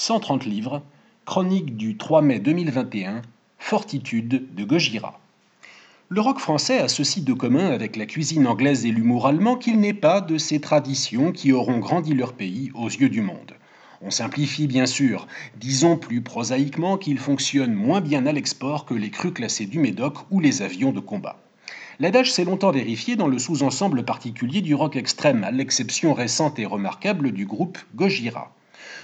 130 livres, chronique du 3 mai 2021, Fortitude de Gojira. Le rock français a ceci de commun avec la cuisine anglaise et l'humour allemand qu'il n'est pas de ces traditions qui auront grandi leur pays aux yeux du monde. On simplifie bien sûr, disons plus prosaïquement qu'il fonctionne moins bien à l'export que les crus classés du Médoc ou les avions de combat. L'adage s'est longtemps vérifié dans le sous-ensemble particulier du rock extrême, à l'exception récente et remarquable du groupe Gojira.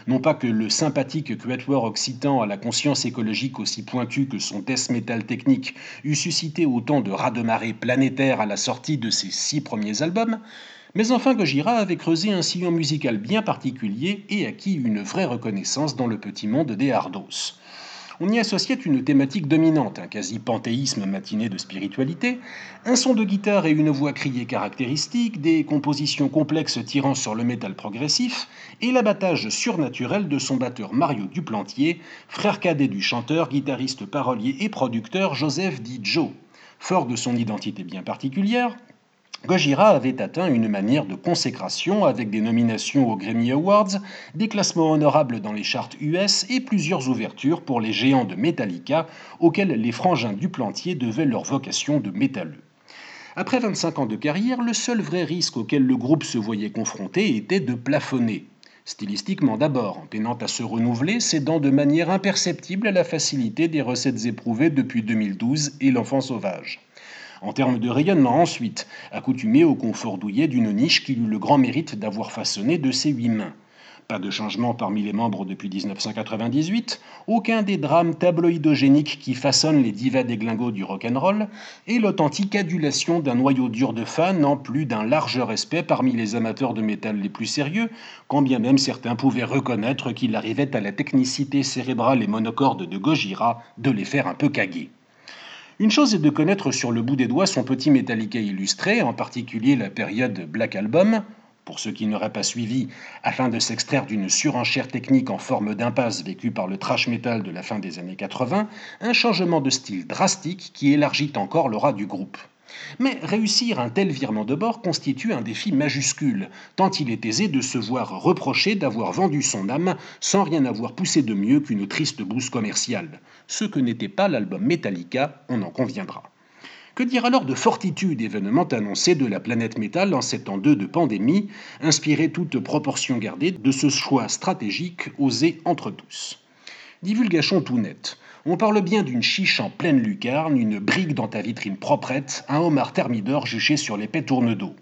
Non pas que le sympathique quatuor occitan à la conscience écologique aussi pointue que son death metal technique eût suscité autant de raz-de-marée planétaire à la sortie de ses six premiers albums, mais enfin Gojira avait creusé un sillon musical bien particulier et acquis une vraie reconnaissance dans le petit monde des hardos. On y associait une thématique dominante, un quasi-panthéisme matiné de spiritualité, un son de guitare et une voix criée caractéristique, des compositions complexes tirant sur le métal progressif, et l'abattage surnaturel de son batteur Mario Duplantier, frère cadet du chanteur, guitariste, parolier et producteur Joseph Di Joe. Fort de son identité bien particulière, Gojira avait atteint une manière de consécration avec des nominations aux Grammy Awards, des classements honorables dans les charts US et plusieurs ouvertures pour les géants de Metallica auxquels les frangins du plantier devaient leur vocation de métalleux. Après 25 ans de carrière, le seul vrai risque auquel le groupe se voyait confronté était de plafonner. Stylistiquement d'abord, en peinant à se renouveler, cédant de manière imperceptible à la facilité des recettes éprouvées depuis 2012 et l'enfant sauvage. En termes de rayonnement ensuite, accoutumé au confort douillet d'une niche qu'il eut le grand mérite d'avoir façonné de ses huit mains. Pas de changement parmi les membres depuis 1998, aucun des drames tabloïdogéniques qui façonnent les divas des glingos du rock'n'roll, et l'authentique adulation d'un noyau dur de fans en plus d'un large respect parmi les amateurs de métal les plus sérieux, quand bien même certains pouvaient reconnaître qu'il arrivait à la technicité cérébrale et monocorde de Gojira de les faire un peu caguer. Une chose est de connaître sur le bout des doigts son petit Metallica illustré, en particulier la période Black Album, pour ceux qui n'auraient pas suivi, afin de s'extraire d'une surenchère technique en forme d'impasse vécue par le trash metal de la fin des années 80, un changement de style drastique qui élargit encore l'aura du groupe. Mais réussir un tel virement de bord constitue un défi majuscule, tant il est aisé de se voir reprocher d'avoir vendu son âme sans rien avoir poussé de mieux qu'une triste bouse commerciale. Ce que n'était pas l'album Metallica, on en conviendra. Que dire alors de Fortitude, événement annoncé de la planète métal en cet an 2 de pandémie, inspiré toute proportion gardée de ce choix stratégique osé entre tous? Divulgation tout net. On parle bien d'une chiche en pleine lucarne, une brique dans ta vitrine proprette, un homard thermidor juché sur l'épais tourne d'eau.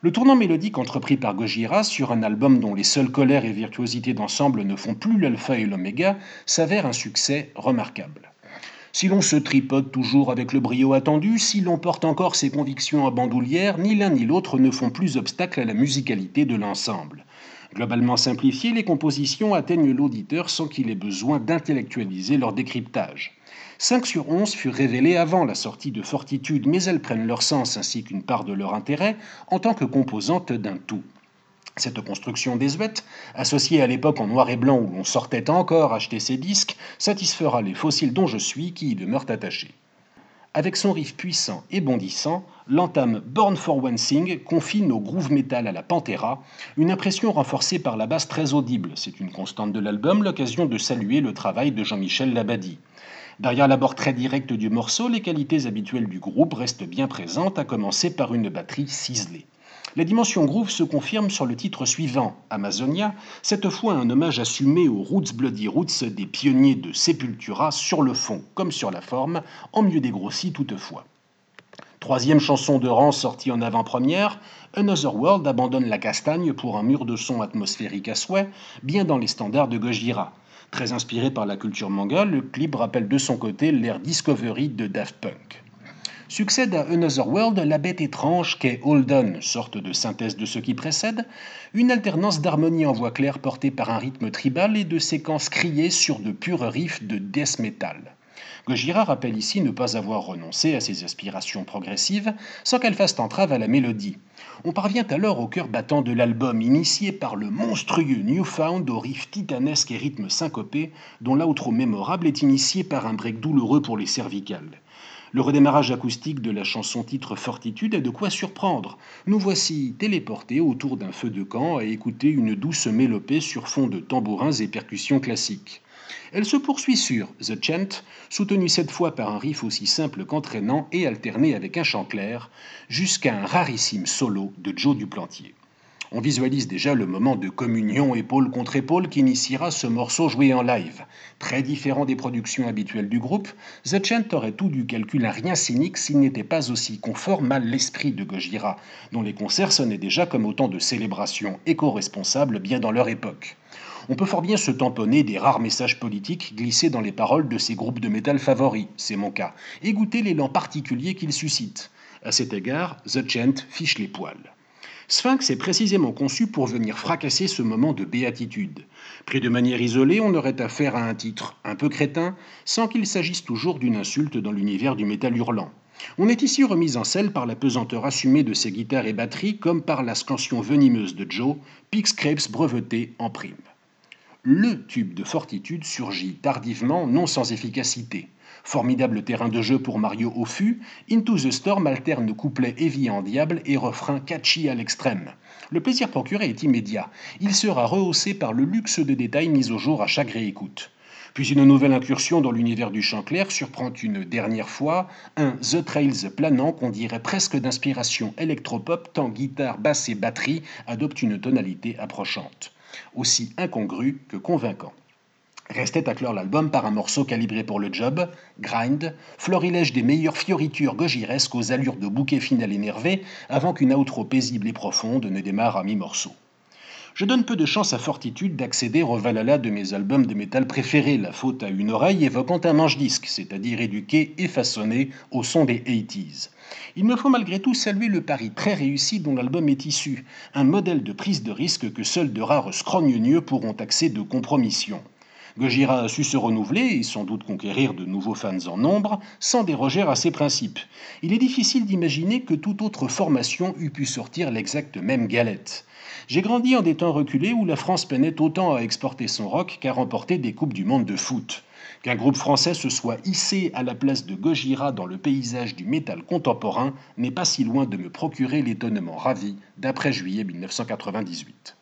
Le tournant mélodique entrepris par Gojira sur un album dont les seules colères et virtuosités d'ensemble ne font plus l'alpha et l'oméga s'avère un succès remarquable. Si l'on se tripote toujours avec le brio attendu, si l'on porte encore ses convictions à bandoulière, ni l'un ni l'autre ne font plus obstacle à la musicalité de l'ensemble. Globalement simplifiées, les compositions atteignent l'auditeur sans qu'il ait besoin d'intellectualiser leur décryptage. 5 sur 11 furent révélées avant la sortie de Fortitude, mais elles prennent leur sens ainsi qu'une part de leur intérêt en tant que composantes d'un tout. Cette construction désuète, associée à l'époque en noir et blanc où l'on sortait encore acheter ses disques, satisfera les fossiles dont je suis qui y demeurent attachés. Avec son riff puissant et bondissant, l'entame Born for One Thing confine au groove metal à la Pantera, une impression renforcée par la basse très audible. C'est une constante de l'album, l'occasion de saluer le travail de Jean-Michel Labadie. Derrière l'abord très direct du morceau, les qualités habituelles du groupe restent bien présentes, à commencer par une batterie ciselée. La dimension groove se confirme sur le titre suivant, Amazonia, cette fois un hommage assumé aux Roots Bloody Roots des pionniers de Sepultura sur le fond comme sur la forme, en mieux dégrossi toutefois. Troisième chanson de rang sortie en avant-première, Another World abandonne la castagne pour un mur de son atmosphérique à souhait, bien dans les standards de Gojira. Très inspiré par la culture manga, le clip rappelle de son côté l'ère Discovery de Daft Punk. Succède à Another World la bête étrange qu'est Hold sorte de synthèse de ce qui précède, une alternance d'harmonie en voix claire portée par un rythme tribal et de séquences criées sur de purs riffs de death metal. Gojira rappelle ici ne pas avoir renoncé à ses aspirations progressives sans qu'elles fassent entrave à la mélodie. On parvient alors au cœur battant de l'album, initié par le monstrueux Newfound au riff titanesque et rythme syncopé, dont l'outro mémorable est initié par un break douloureux pour les cervicales. Le redémarrage acoustique de la chanson titre Fortitude est de quoi surprendre. Nous voici téléportés autour d'un feu de camp à écouter une douce mélopée sur fond de tambourins et percussions classiques. Elle se poursuit sur The Chant, soutenue cette fois par un riff aussi simple qu'entraînant et alterné avec un chant clair, jusqu'à un rarissime solo de Joe Duplantier. On visualise déjà le moment de communion épaule contre épaule qui initiera ce morceau joué en live. Très différent des productions habituelles du groupe, The Chant aurait tout du calcul à rien cynique s'il n'était pas aussi conforme à l'esprit de Gojira, dont les concerts sonnaient déjà comme autant de célébrations éco-responsables bien dans leur époque. On peut fort bien se tamponner des rares messages politiques glissés dans les paroles de ces groupes de métal favoris, c'est mon cas, et goûter l'élan particulier qu'ils suscitent. À cet égard, The Chant fiche les poils. Sphinx est précisément conçu pour venir fracasser ce moment de béatitude. Pris de manière isolée, on aurait affaire à un titre un peu crétin, sans qu'il s'agisse toujours d'une insulte dans l'univers du métal hurlant. On est ici remis en selle par la pesanteur assumée de ses guitares et batteries, comme par la scansion venimeuse de Joe, Pix Crepes breveté en prime. Le tube de fortitude surgit tardivement, non sans efficacité. Formidable terrain de jeu pour Mario fût, Into the Storm alterne couplet évier en diable et refrain catchy à l'extrême. Le plaisir procuré est immédiat. Il sera rehaussé par le luxe de détails mis au jour à chaque réécoute. Puis une nouvelle incursion dans l'univers du chant clair surprend une dernière fois un The Trails planant qu'on dirait presque d'inspiration électropop tant guitare, basse et batterie adoptent une tonalité approchante, aussi incongru que convaincant. Restait à clore l'album par un morceau calibré pour le job, Grind, florilège des meilleures fioritures gogiresques aux allures de bouquet final énervé avant qu'une outro paisible et profonde ne démarre à mi-morceau. Je donne peu de chance à Fortitude d'accéder au Valhalla de mes albums de métal préférés, La faute à une oreille évoquant un manche-disque, c'est-à-dire éduqué et façonné au son des 80s. Il me faut malgré tout saluer le pari très réussi dont l'album est issu, un modèle de prise de risque que seuls de rares scrogneux pourront taxer de compromission. Gojira a su se renouveler et sans doute conquérir de nouveaux fans en nombre, sans déroger à ses principes. Il est difficile d'imaginer que toute autre formation eût pu sortir l'exacte même galette. J'ai grandi en des temps reculés où la France peinait autant à exporter son rock qu'à remporter des Coupes du Monde de foot. Qu'un groupe français se soit hissé à la place de Gojira dans le paysage du métal contemporain n'est pas si loin de me procurer l'étonnement ravi d'après juillet 1998.